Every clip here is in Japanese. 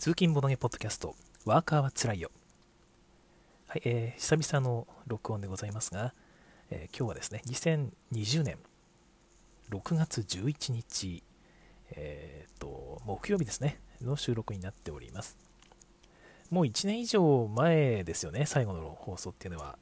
通勤ボドゲポッドキャスト、ワーカーはつらいよ。はい、えー、久々の録音でございますが、えー、今日はですね、2020年6月11日、えー、と、木曜日ですね、の収録になっております。もう1年以上前ですよね、最後の放送っていうのは。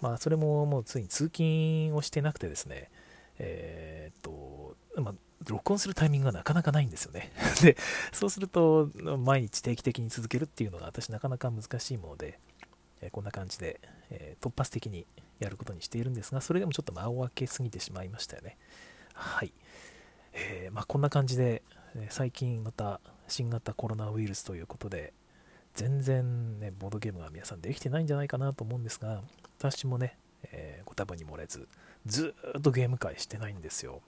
まあ、それももうついに通勤をしてなくてですね、えっ、と、まあ、録音するタイミングがなかなかないんですよね。で、そうすると、毎日定期的に続けるっていうのが私なかなか難しいもので、えこんな感じで、え突発的にやることにしているんですが、それでもちょっと間を空けすぎてしまいましたよね。はい。えー、まあ、こんな感じで、え最近また新型コロナウイルスということで、全然ね、ボードゲームが皆さんできてないんじゃないかなと思うんですが、私もね、えー、ご多分に漏れず、ずっとゲーム会してないんですよ。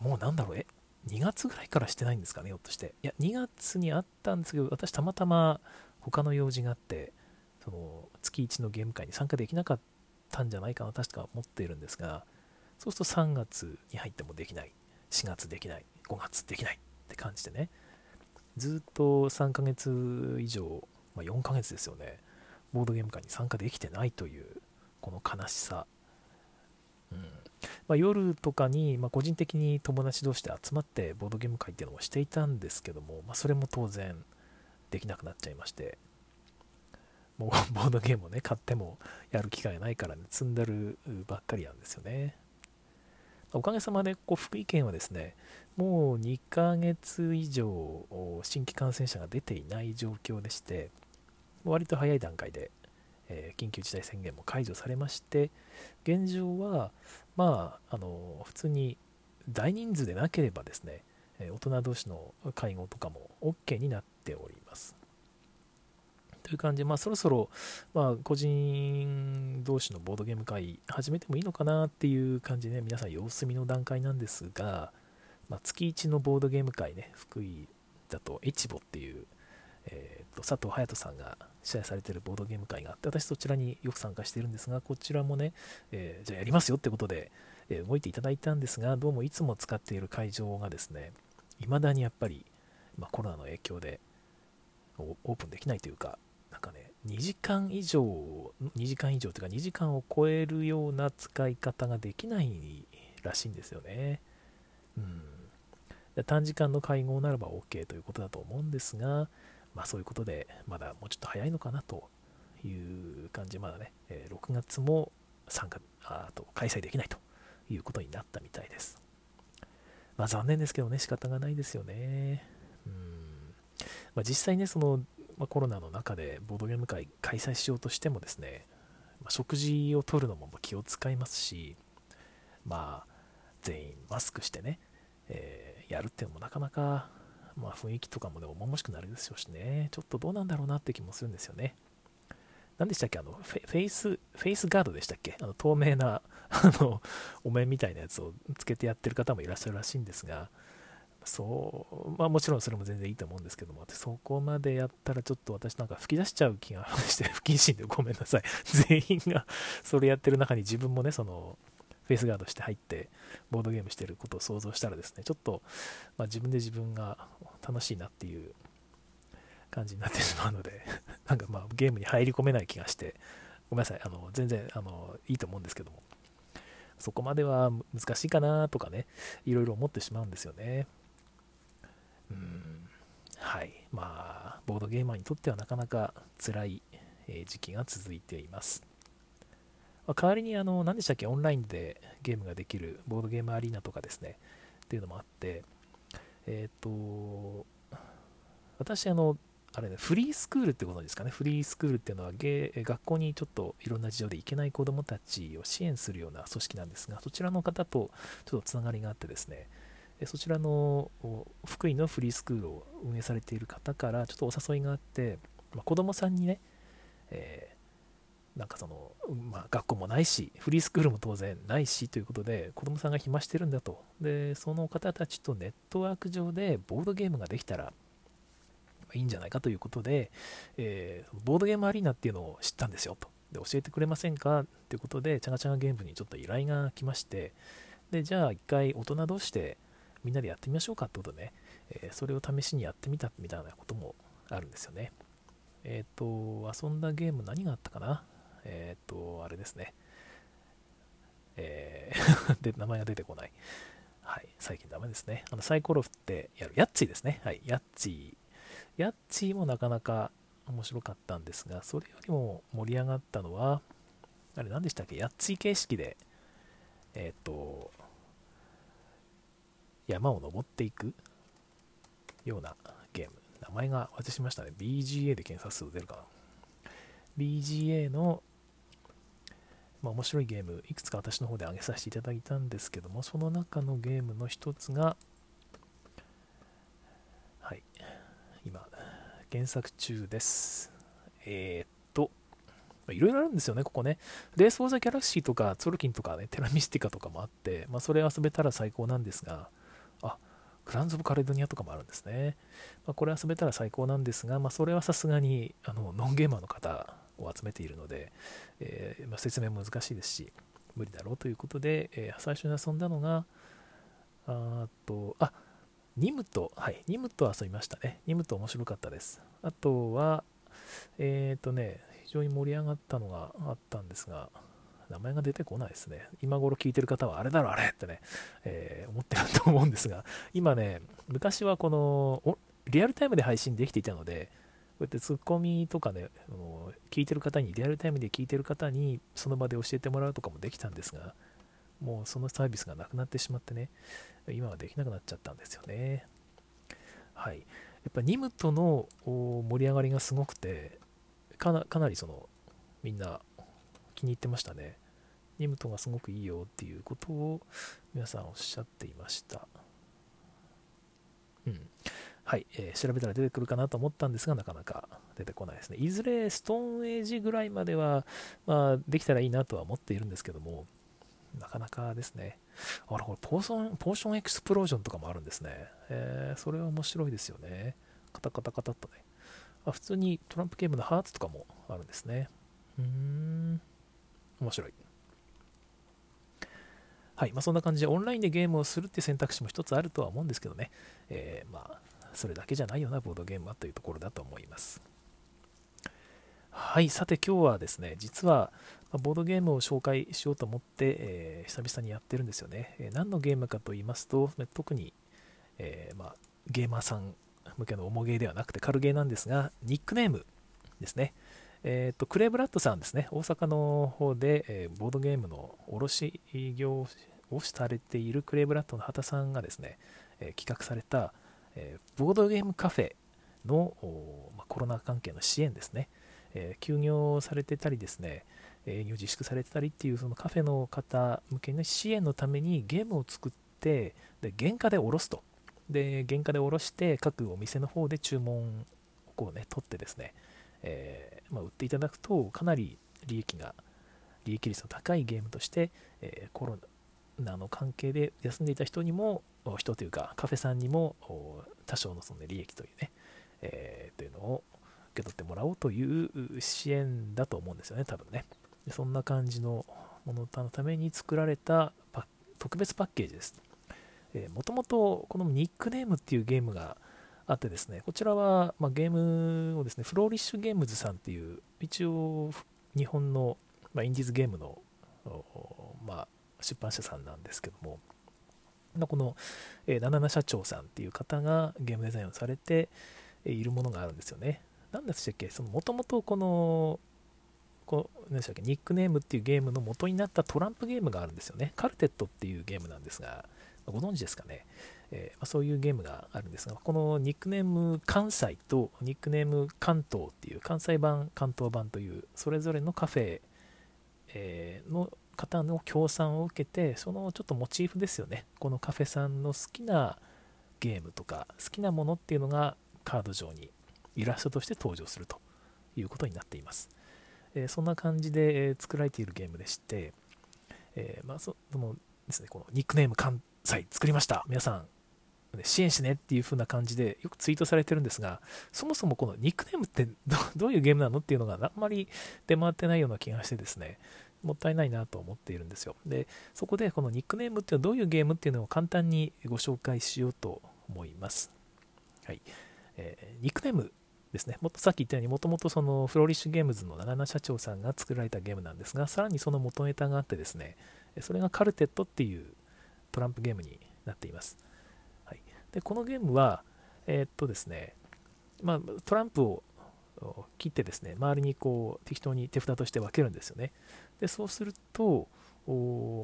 もうなんだろう、え、2月ぐらいからしてないんですかね、ひょっとして。いや、2月にあったんですけど、私たまたま他の用事があって、その月1のゲーム会に参加できなかったんじゃないかな、確か思っているんですが、そうすると3月に入ってもできない、4月できない、5月できない。って感じでね、ずっと3ヶ月以上、まあ、4ヶ月ですよね、ボードゲーム会に参加できてないという、この悲しさ。うんまあ、夜とかに、まあ、個人的に友達同士で集まってボードゲーム会っていうのをしていたんですけども、まあ、それも当然できなくなっちゃいまして、もう ボードゲームをね、買ってもやる機会ないからね、積んでるばっかりなんですよね。おかげさまで、こう、福井県はですね、もう2ヶ月以上新規感染者が出ていない状況でして、割と早い段階で、えー、緊急事態宣言も解除されまして、現状は、まあ、あの普通に大人数でなければですね、え大人同士の会合とかも OK になっております。という感じで、まあ、そろそろ、まあ、個人同士のボードゲーム会始めてもいいのかなっていう感じで、ね、皆さん様子見の段階なんですが、まあ、月1のボードゲーム会ね、福井だとエチボっていう、えー、と佐藤隼人さんが主催されてるボードゲーム会があって、私そちらによく参加しているんですが、こちらもね、えー、じゃあやりますよってことで、えー、動いていただいたんですが、どうもいつも使っている会場がですね、未だにやっぱり、まあ、コロナの影響でオープンできないというか、なんかね、2時間以上、2時間以上というか2時間を超えるような使い方ができないらしいんですよね。うん。短時間の会合ならば OK ということだと思うんですが、まあそういうことで、まだもうちょっと早いのかなという感じ、まだね、え6月も参加、あと開催できないということになったみたいです。まあ残念ですけどね、仕方がないですよね。うん。まあ、実際ね、その、まあ、コロナの中でボードゲーム会開催しようとしてもですね、まあ、食事をとるのも気を使いますし、まあ、全員マスクしてね、えー、やるっていうのもなかなかまあ、雰囲気とかもね、重々しくなるでしょうしね、ちょっとどうなんだろうなって気もするんですよね。何でしたっけ？あのフェイス、フェイスガードでしたっけ？あの透明な あのお面みたいなやつをつけてやってる方もいらっしゃるらしいんですが、そう、まあもちろんそれも全然いいと思うんですけども、そこまでやったらちょっと私なんか吹き出しちゃう気がして、不謹慎でごめんなさい。全員がそれやってる中に自分もね、その、フェイスガードして入ってボードゲームしてることを想像したらですね、ちょっと、まあ、自分で自分が楽しいなっていう感じになってしまうので なんかまあゲームに入り込めない気がして、ごめんなさい、あの全然あのいいと思うんですけども、そこまでは難しいかなとかね、いろいろ思ってしまうんですよね。うん、はい。まあ、ボードゲーマーにとってはなかなか辛い時期が続いています。まあ、代わりにあの、何でしたっけ、オンラインでゲームができるボードゲームアリーナとかですね、っていうのもあって、えっ、ー、と、私、あの、あれね、フリースクールってことですかね？フリースクールっていうのはゲ学校にちょっといろんな事情で行けない子どもたちを支援するような組織なんですが、そちらの方とちょっとつながりがあってですね、そちらの福井のフリースクールを運営されている方からちょっとお誘いがあって、まあ、子どもさんにね、えなんかその、まあ、学校もないし、フリースクールも当然ないしということで、子供さんが暇してるんだと。で、その方たちとネットワーク上でボードゲームができたらいいんじゃないかということで、えー、ボードゲームアリーナっていうのを知ったんですよと。で、教えてくれませんか？ということで、チャガチャガゲームにちょっと依頼が来まして、で、じゃあ一回大人同士でみんなでやってみましょうかってことでね、えー、それを試しにやってみたみたいなこともあるんですよね。えっ、ー、と、遊んだゲーム何があったかな？えっ、と、あれですね。えー で、名前が出てこない。はい、最近ダメですね。あのサイコロ振ってやる。ヤッチーですね。はい、ヤッチー。ヤッチーもなかなか面白かったんですが、それよりも盛り上がったのは、あれ何でしたっけ？ヤッチー形式で、えっ、と、山を登っていくようなゲーム。名前が忘れしましたね。BGA で検索すると出るかな。BGA の、まあ、面白いゲーム、いくつか私の方で挙げさせていただいたんですけども、その中のゲームの一つが、はい、今、原作中です。えー、っと、いろいろあるんですよね、ここね。レース・フォー・ザ・ギャラクシーとか、ツォルキンとかね、テラミスティカとかもあって、まあ、それ遊べたら最高なんですが、あ、クランズ・オブ・カレドニアとかもあるんですね。まあ、これ遊べたら最高なんですが、まあ、それはさすがにあのノンゲーマーの方を集めているので、えー、まあ、説明も難しいですし、無理だろうということで、えー、最初に遊んだのが、あと、あ、ニムト、はい、ニムト遊びましたね。ニムト面白かったです。あとは、えっ、ー、とね、非常に盛り上がったのがあったんですが、名前が出てこないですね。今頃聞いてる方は、あれだろ、あれってね、えー、思ってると思うんですが、今ね、昔はこの、リアルタイムで配信できていたので、こうやってツッコミとかね、聞いてる方に、リアルタイムで聞いてる方に、その場で教えてもらうとかもできたんですが、もうそのサービスがなくなってしまってね、今はできなくなっちゃったんですよね。はい。やっぱニムとの盛り上がりがすごくて、かなかなりその、みんな気に入ってましたね。ニムトがすごくいいよっていうことを皆さんおっしゃっていました。うん。はい、えー、調べたら出てくるかなと思ったんですが、なかなか出てこないですね。いずれストーンエイジぐらいまでは、まあ、できたらいいなとは思っているんですけども、なかなかですね。あら、これポーション、ポーションエクスプロージョンとかもあるんですね。えー、それは面白いですよね。カタカタカタっとね。あ普通にトランプゲームのハーツとかもあるんですね。うーん。面白い。はい。まあ、そんな感じでオンラインでゲームをするっていう選択肢も一つあるとは思うんですけどね。えー、まあ、それだけじゃないよな、ボードゲームはというところだと思います。はい。さて今日はですね、実は、ボードゲームを紹介しようと思って、えー、久々にやってるんですよね。えー、何のゲームかと言いますと、特に、えー、まあ、ゲーマーさん向けの重ゲーではなくて軽ゲーなんですが、ニックネームですね。えーと、クレイブラッドさんですね、大阪の方で、えー、ボードゲームの卸業をされているクレイブラッドの畑さんがですね、えー、企画された、え、ボードゲームカフェの、まコロナ関係の支援ですね、え休業されてたりですね、営業自粛されてたりっていうそのカフェの方向けの支援のためにゲームを作ってで原価で卸すと。で原価で卸して各お店の方で注文をこうね取ってですね、えー、まあ、売っていただくとかなり利益が利益率の高いゲームとして、えー、コロナの関係で休んでいた人にも人というかカフェさんにも多少のその利益というね、えー、というのを受け取ってもらおうという支援だと思うんですよね多分ね。そんな感じのもののために作られた特別パッケージです。もともとこのニックネームっていうゲームがあってですね、こちらは、まあ、ゲームをですね、フローリッシュゲームズさんっていう、一応日本の、まあ、インディーズゲームの、まあ、出版社さんなんですけども、この、えー、77社長さんっていう方がゲームデザインをされているものがあるんですよね。何でしたっけ？もともとこの、こ何でしたっけ？ニックネームっていうゲームの元になったトランプゲームがあるんですよね。カルテットっていうゲームなんですが、ご存知ですかね？えー、まあ、そういうゲームがあるんですが、このニックネーム関西とニックネーム関東っていう関西版、関東版というそれぞれのカフェ、えー、の方の協賛を受けて、そのちょっとモチーフですよね。このカフェさんの好きなゲームとか好きなものっていうのがカード上にイラストとして登場するということになっています。えー、そんな感じで、え作られているゲームでして、えー、まあ、そのですね、このニックネーム関西作りました。皆さん支援してねっていう風な感じでよくツイートされてるんですが、そもそもこのニックネームってどういうゲームなのっていうのがあんまり出回ってないような気がしてですね、もったいないなと思っているんですよ。で、そこでこのニックネームっていうのはどういうゲームっていうのを簡単にご紹介しようと思います。はいえー、ニックネームですね、もっとさっき言ったように、もともとそのフローリッシュゲームズの七々社長さんが作られたゲームなんですが、さらにその元ネタがあってですね、それがカルテットっていうトランプゲームになっています。はい、でこのゲームは、えー、っとですね、まあ、トランプを切ってですね、周りにこう適当に手札として分けるんですよね。でそうすると、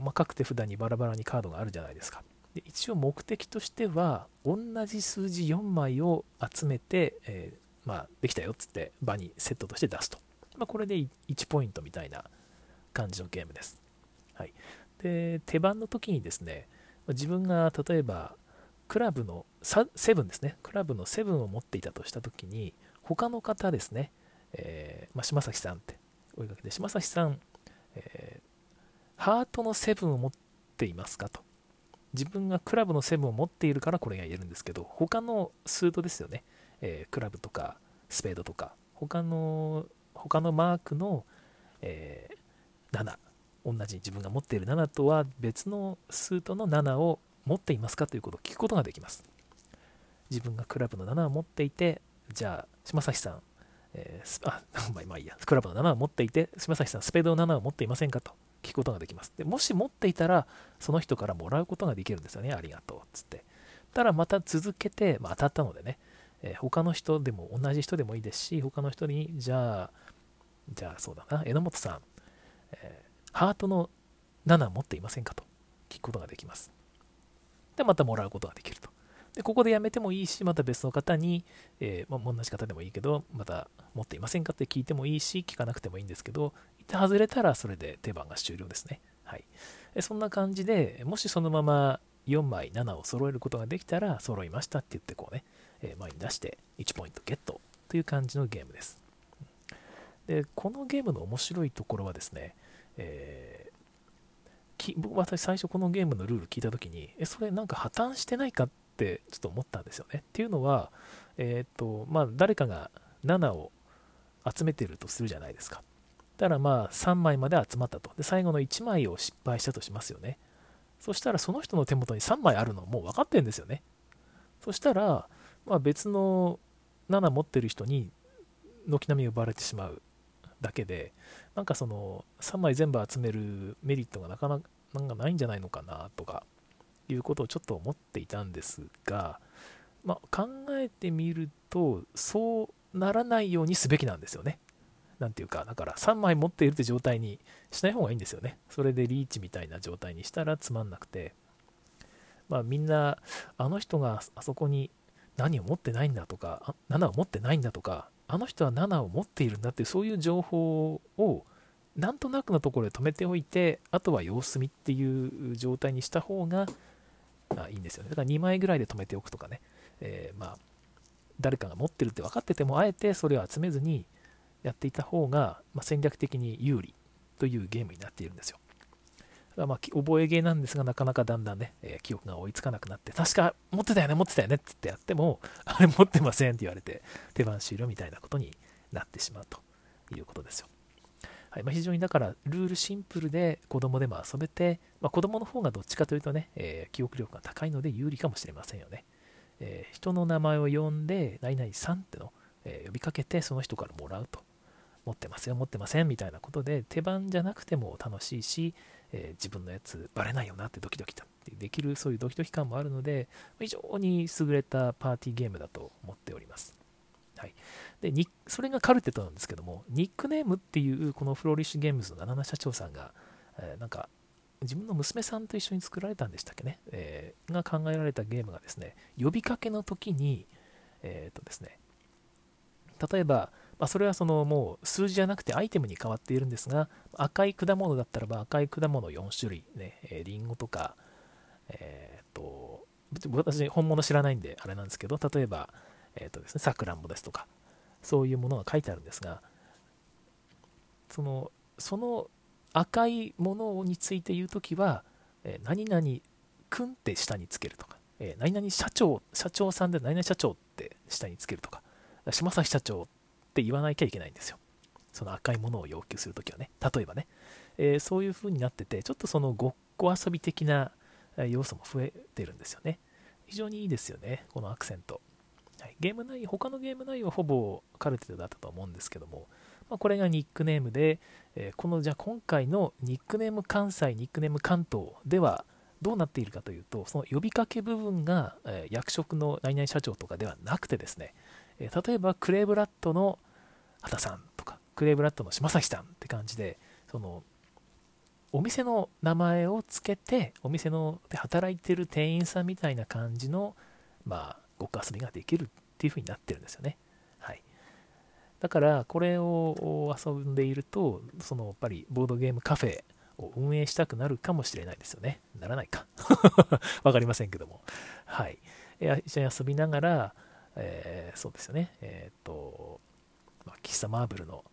まあ、各手札にバラバラにカードがあるじゃないですか。で一応目的としては、同じ数字4枚を集めて、えー、まあ、できたよっつって場にセットとして出すと。まあ、これで1ポイントみたいな感じのゲームです。はい、で手番の時にですね、自分が例えばクラブのセブンですね、クラブのセブンを持っていたとした時に、他の方ですね、えー、まあ、島崎さんって追いかけて、島崎さん、えー、ハートのセブンを持っていますかと。自分がクラブのセブンを持っているからこれが言えるんですけど、他のスートですよね、えー、クラブとかスペードとか、他の他のマークの、え7、同じ自分が持っている7とは別のスートの7を持っていますかということを聞くことができます。自分がクラブの7を持っていて、じゃあ、島崎さん、えー、あ、まあいいや、クラブの7を持っていて、島崎さん、スペードの7を持っていませんかと聞くことができます。でもし持っていたら、その人からもらうことができるんですよね。ありがとう。つって。ただ、また続けて、まあ、当たったのでね、えー、他の人でも、同じ人でもいいですし、他の人に、じゃあ、じゃあそうだな、榎本さん、えー、ハートの7持っていませんかと聞くことができます。で、またもらうことができると。で、ここでやめてもいいし、また別の方に、えー、まあ、同じ方でもいいけど、また持っていませんかって聞いてもいいし、聞かなくてもいいんですけど、一旦外れたらそれで手番が終了ですね。はい。そんな感じで、もしそのまま4枚7を揃えることができたら、揃いましたって言ってこうね、えー、前に出して1ポイントゲットという感じのゲームです。で、このゲームの面白いところはですね、えー僕私最初このゲームのルール聞いた時にえそれなんか破綻してないかっってちょっと思ったんですよね。っていうのは、えっ、と、まあ、誰かが7を集めてるとするじゃないですか。だからまあ、3枚まで集まったと。で、最後の1枚を失敗したとしますよね。そしたら、その人の手元に3枚あるのもう分かってんですよね。そしたら、まあ、別の7持ってる人に軒並み奪われてしまうだけで、なんかその3枚全部集めるメリットがなかなかないんじゃないのかなとかいうことをちょっと思っていたんですが、まあ、考えてみるとそうならないようにすべきなんですよね。なんていうか、だから3枚持っているって状態にしない方がいいんですよね。それでリーチみたいな状態にしたらつまんなくて、まあみんな、あの人があそこに何を持ってないんだとか、7を持ってないんだとか、あの人は7を持っているんだっていうそういう情報をなんとなくのところで止めておいて、あとは様子見っていう状態にした方があいいんですよね。だから2枚ぐらいで止めておくとかね、えー、まあ、誰かが持ってるって分かってても、あえてそれを集めずにやっていた方が、まあ、戦略的に有利というゲームになっているんですよ。だからまあ、覚えゲーなんですが、なかなかだんだんね、えー、記憶が追いつかなくなって、確か持ってたよね、持ってたよねってやっても、あれ持ってませんって言われて、手番終了みたいなことになってしまうということですよ。はいまあ、非常にだからルールシンプルで子供でも遊べて、まあ、子供の方がどっちかというとね、えー、記憶力が高いので有利かもしれませんよね。えー、人の名前を呼んで、何々さんっての、えー、呼びかけて、その人からもらうと。持ってますよ、持ってませんみたいなことで、手番じゃなくても楽しいし、え自分のやつバレないよなってドキドキとできる、そういうドキドキ感もあるので、非常に優れたパーティーゲームだと思っております。はい、でそれがカルテットなんですけども、ニックネームっていうこのフローリッシュゲームズの七々社長さんが、えー、なんか自分の娘さんと一緒に作られたんでしたっけね、えー、が考えられたゲームがですね、呼びかけの時に、えっ、とですね、例えば、まあ、それはそのもう数字じゃなくてアイテムに変わっているんですが、赤い果物だったらば赤い果物4種類、ね、えー、リンゴとか、えっ、と、私本物知らないんであれなんですけど、例えば、えっ、ー、とですね、さくらんぼですとか、そういうものが書いてあるんですが、その、その赤いものについて言うときは、えー、何々くんって下につけるとか、えー、何々社長、社長さんで何々社長って下につけるとか、島崎社長って言わなきゃいけないんですよ。その赤いものを要求するときはね、例えばね、えー、そういう風になってて、ちょっとそのごっこ遊び的な要素も増えてるんですよね。非常にいいですよね、このアクセント。ゲーム内、他のゲーム内容はほぼカルテルだったと思うんですけども、まあ、これがニックネームで、えー、このじゃあ今回のニックネーム関西、ニックネーム関東ではどうなっているかというと、その呼びかけ部分が、えー、役職の何々社長とかではなくてですね、えー、例えばクレーブラッドの畑さんとか、クレーブラッドの島崎さんって感じで、そのお店の名前をつけて、お店ので働いてる店員さんみたいな感じの、まあ、ごっこ遊びができるっていう風になってるんですよね。はい。だからこれを遊んでいるとそのやっぱりボードゲームカフェを運営したくなるかもしれないですよね。ならないか。わかりませんけども。はい。一緒に遊びながら、えー、そうですよね。えっ、と、まあ、喫茶マーブルの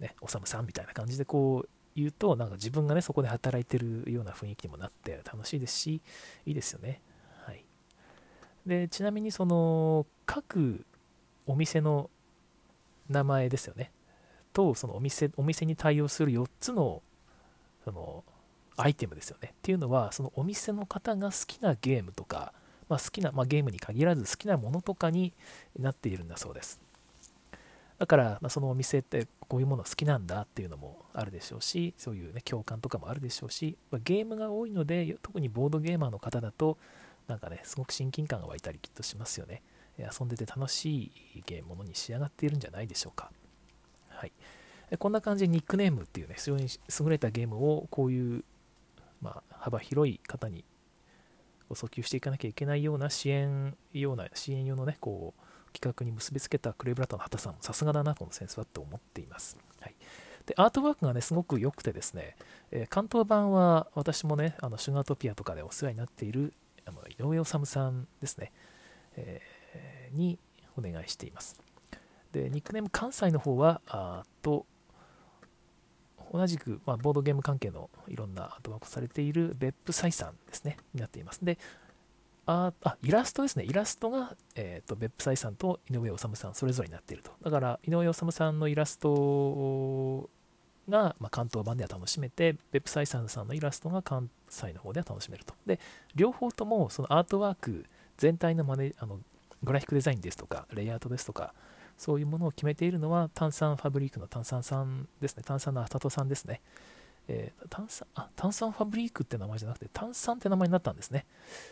ねおさむさんみたいな感じでこう言うとなんか自分がねそこで働いてるような雰囲気にもなって楽しいですしいいですよね。でちなみにその各お店の名前ですよね。と、そのお店、お店に対応する4つの、その、アイテムですよね。っていうのは、そのお店の方が好きなゲームとか、まあ、好きな、まあ、ゲームに限らず好きなものとかになっているんだそうです。だから、まあ、そのお店ってこういうもの好きなんだっていうのもあるでしょうし、そういうね、共感とかもあるでしょうし、まあ、ゲームが多いので、特にボードゲーマーの方だと、なんかね、すごく親近感が湧いたりきっとしますよね。遊んでて楽しいゲームものに仕上がっているんじゃないでしょうか。はい、こんな感じでニックネームっていうね、非常に優れたゲームをこういう、まあ、幅広い方に訴求していかなきゃいけないような支援ような支援用のね、こう企画に結びつけたクレイブラッドの畑さんもさすがだな、このセンスはと思っています。はい、でアートワークがね、すごく良くてですね、えー、関東版は私もね、あのシュガートピアとかでお世話になっているあの井上治さんですね。えーにお願いしています。で、ニックネーム関西の方は、あと、同じく、まあ、ボードゲーム関係のいろんなアートワークされている別府サイさんですね、になっています。で、ああイラストですね。イラストが、えーと、別府サイさんと井上治さんそれぞれになっていると。だから、井上治さんのイラストが、まあ、関東版では楽しめて、別府サイさんさんのイラストが関西の方では楽しめると。で、両方ともそのアートワーク全体のマネあのグラフィックデザインですとか、レイアウトですとか、そういうものを決めているのは炭酸ファブリックの炭酸さんですね。炭酸のアタトさんですね。えー、炭酸あ炭酸ファブリックって名前じゃなくて炭酸って名前になったんですね。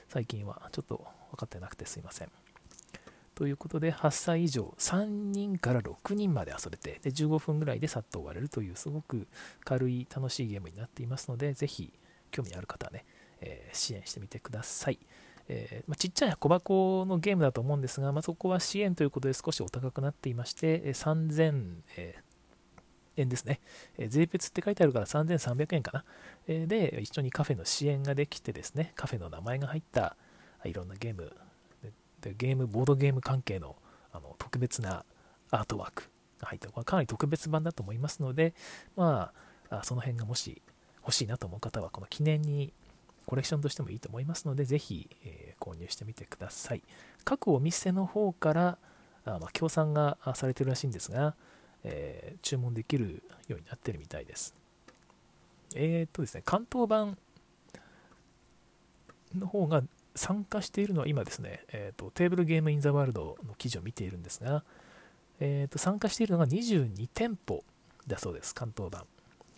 最近は。ちょっと分かってなくてすいません。ということで、8歳以上、3人から6人まで遊べて、で15分ぐらいでさっと終われるという、すごく軽い、楽しいゲームになっていますので、ぜひ、興味ある方はね、えー、支援してみてください。えー、まあ、ちっちゃい小箱のゲームだと思うんですが、まあ、そこは支援ということで少しお高くなっていまして、え3000、え円ですね、え税別って書いてあるから3300円かな、えで、一緒にカフェの支援ができてですね、カフェの名前が入ったいろんなゲーム、でゲーム、ボードゲーム関係のあの特別なアートワークが入った、かなり特別版だと思いますので、まあ、その辺がもし欲しいなと思う方は、この記念にコレクションとしてもいいと思いますので、ぜひ、えー、購入してみてください。各お店の方からあ、まあ、協賛がされてるらしいんですが、えー、注文できるようになってるみたいです。えっ、ー、とですね、関東版の方が参加しているのは今ですね、えーと、テーブルゲームインザワールドの記事を見ているんですが、えーと、参加しているのが22店舗だそうです、関東版。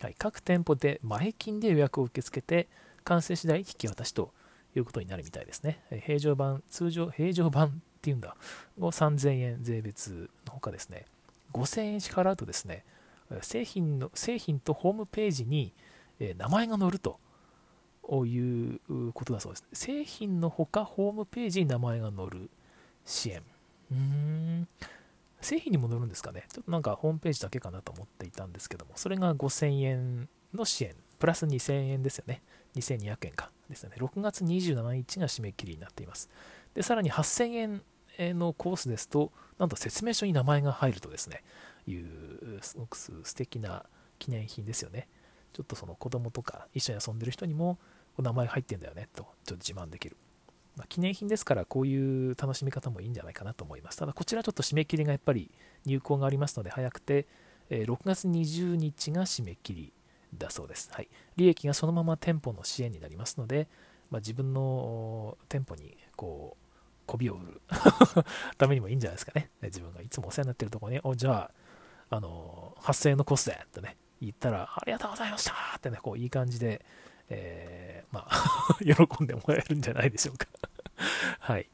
はい、各店舗で前金で予約を受け付けて、完成次第引き渡しということになるみたいですね。平常版、通常、平常版っていうんだ、を3000円税別のほかですね、5000円支払うとですね、製品の、製品とホームページに名前が載るということだそうです。製品のほか、ホームページに名前が載る支援。うーん。製品にも載るんですかね。ちょっとなんかホームページだけかなと思っていたんですけども、それが5000円の支援、プラス2000円ですよね。2200円かですよね。6月27日が締め切りになっています。で、さらに8000円のコースですと、なんと説明書に名前が入るとですね、いうすごく素敵な記念品ですよね。ちょっとその子供とか一緒に遊んでる人にも名前入ってんだよねとちょっと自慢できる。まあ、記念品ですからこういう楽しみ方もいいんじゃないかなと思います。ただこちらちょっと締め切りがやっぱり入稿がありますので早くて、え6月20日が締め切りだそうです。はい、利益がそのまま店舗の支援になりますので、まあ、自分の店舗にこう媚びを売る ためにもいいんじゃないですかね。自分がいつもお世話になってるところに、お、じゃあ、あの、8000円のコースでってね、言ったら、ありがとうございましたってね、こう、いい感じで、えー、まあ 喜んでもらえるんじゃないでしょうか はい。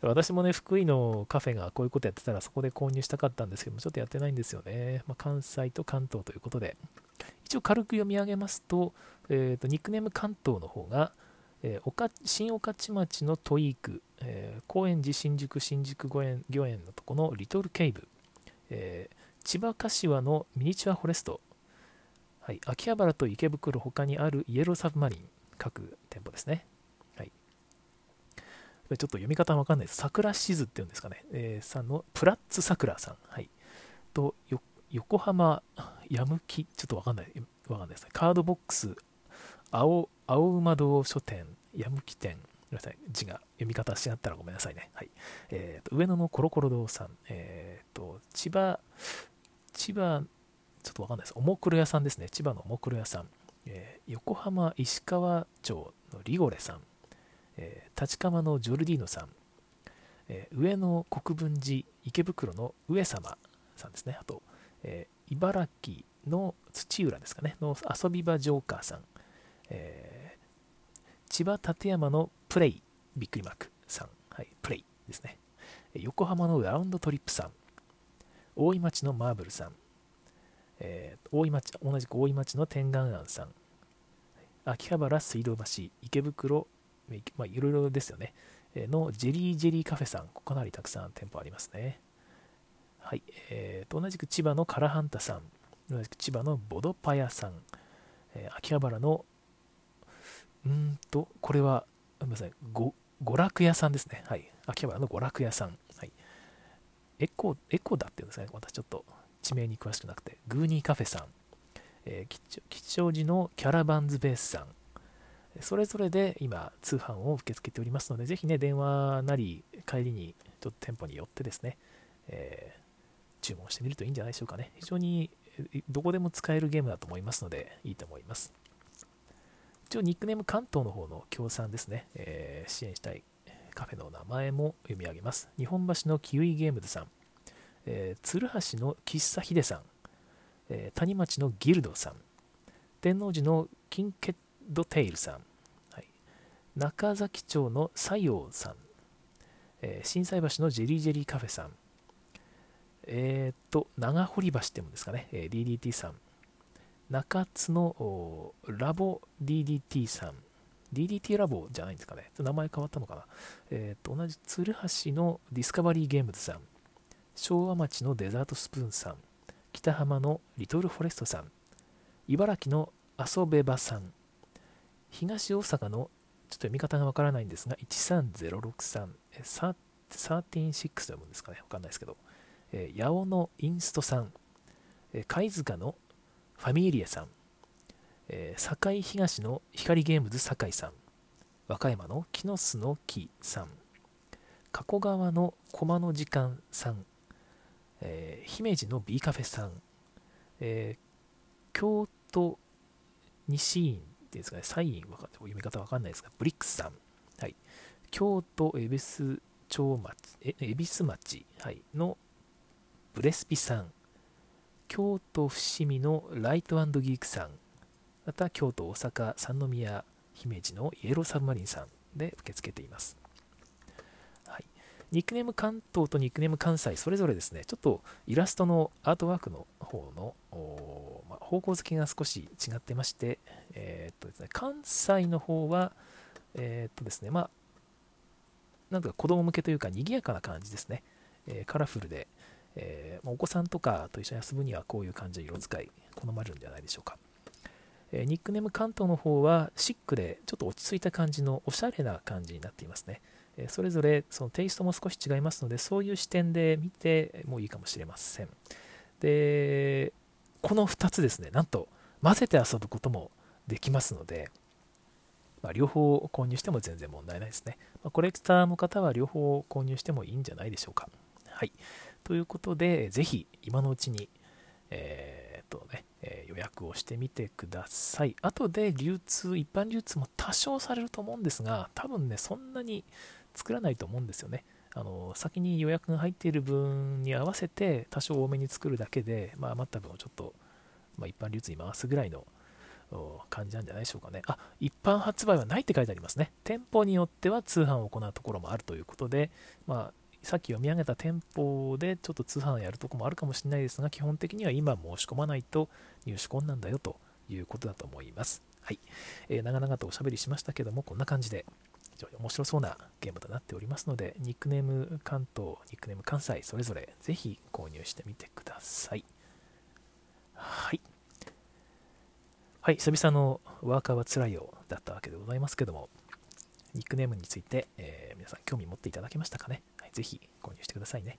私もね、福井のカフェがこういうことやってたら、そこで購入したかったんですけども、ちょっとやってないんですよね。まあ、関西と関東ということで、一応軽く読み上げますと、えーと、ニックネーム関東の方が、えー、新御徒町のトイーク、えー、高円寺新宿新宿御苑御苑のとこのリトルケイブ、えー、千葉柏のミニチュアフォレスト、はい、秋葉原と池袋他にあるイエローサブマリン各店舗ですね。はい、ちょっと読み方わかんないです。桜しずっていうんですかね。えー、さんのプラッツ桜さん。はい、と横浜やむき、ちょっとわかんない、わかんないですね。カードボックス青青馬堂書店やむき店ごめんなさい字が読み方しなったらごめんなさいね。はい。えーと、上野のコロコロ堂さん、えーと、千葉、千葉ちょっとわかんないです。おもくろ屋さんですね。千葉のおもくろ屋さん。えー、横浜石川町のリゴレさん。えー、立川のジョルディーノさん。えー、上野国分寺池袋の上様さんですね。あと、え茨城の土浦ですかね。の遊び場ジョーカーさん。え千葉館山のプレイびっくりマークさん。はい、プレイですね。横浜のラウンドトリップさん。大井町のマーブルさん。えー、大井町、同じく大井町の天眼庵さん、秋葉原水道橋、池袋、まあ、いろいろですよね、のジェリージェリーカフェさん、かなりたくさん店舗ありますね。はい、えー、と同じく千葉のカラハンタさん、同じく千葉のボドパ屋さん、えー、秋葉原の、うんと、これは、ごめんなさい、娯楽屋さんですね。はい、秋葉原の娯楽屋さん。はい、エコ、エコだっていうんですね。またちょっと地名に詳しくなくて、グーニーカフェさん、えー、吉祥寺のキャラバンズベースさん、それぞれで今、通販を受け付けておりますので、ぜひね、電話なり、帰りにちょっと店舗に寄ってですね、えー、注文してみるといいんじゃないでしょうかね。非常にどこでも使えるゲームだと思いますので、いいと思います。一応、ニックネーム関東の方の協賛ですね、えー、支援したいカフェの名前も読み上げます。日本橋のキウイゲームズさん、えー、鶴橋の喫茶秀さん、えー、谷町のギルドさん、天王寺のキンケッドテイルさん、はい、中崎町の西洋さん、えー、心斎橋のジェリージェリーカフェさん、えっ、と、長堀橋ってもんですかね、え DDT さん、中津のラボ DDT さん、DDT ラボじゃないんですかね。名前変わったのかな。えっ、と、同じ鶴橋のディスカバリーゲームズさん、昭和町のデザートスプーンさん、北浜のリトルフォレストさん、茨城の遊べばさん、東大阪のちょっと読み方がわからないんですが、13063、136と読むんですかね、わかんないですけど、えー、八尾のインストさん、えー、貝塚のファミリアさん、えー、堺東の光ゲームズ堺さん、和歌山の木の巣の木さん、加古川の駒の時間さん、えー、姫路の B カフェさん、えー、京都西院っていうんですかね、サイン、読み方わかんないですが、ブリックスさん、はい、京都恵比寿町町、え恵比寿町、はい、のブレスピさん、京都伏見のライトギークさん、また京都大阪三宮姫路のイエローサブマリンさんで受け付けています。ニックネーム関東とニックネーム関西、それぞれですね、ちょっとイラストのアートワークの方の、まあ、方向づけが少し違ってまして、えー、っとですね、関西の方は、えー、っとですね、まあ、なんとか子供向けというか、賑やかな感じですね。えー、カラフルで、えお子さんとかと一緒に遊ぶにはこういう感じの色使い、好まれるんじゃないでしょうか。えニックネーム関東の方はシックでちょっと落ち着いた感じのおしゃれな感じになっていますね。それぞれそのテイストも少し違いますので、そういう視点で見てもいいかもしれません。で、この2つですね、なんと混ぜて遊ぶこともできますので、まあ、両方購入しても全然問題ないですね。まあ、コレクターの方は両方購入してもいいんじゃないでしょうか。はい。ということで、ぜひ今のうちに、えー、っとね、え、予約をしてみてください。後で流通、一般流通も多少されると思うんですが、多分ね、そんなに作らないと思うんですよね。あの先に予約が入っている分に合わせて多少多めに作るだけで、まあ、余った分をちょっと、まあ、一般流通に回すぐらいの感じなんじゃないでしょうかね。あ、一般発売はないって書いてありますね。店舗によっては通販を行うところもあるということで、まあ、さっき読み上げた店舗でちょっと通販をやるとこもあるかもしれないですが、基本的には今申し込まないと入手困難だよということだと思います。はい。えー、長々とおしゃべりしましたけども、こんな感じで非常に面白そうなゲームとなっておりますので、ニックネーム関東、ニックネーム関西、それぞれぜひ購入してみてください。はい。はい、久々のワーカーはつらいよだったわけでございますけども、ニックネームについて、えー、皆さん興味持っていただけましたかね、はい、ぜひ購入してくださいね。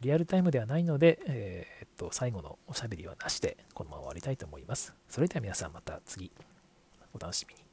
リアルタイムではないので、えー、っと、最後のおしゃべりはなしで、このまま終わりたいと思います。それでは皆さんまた次、お楽しみに。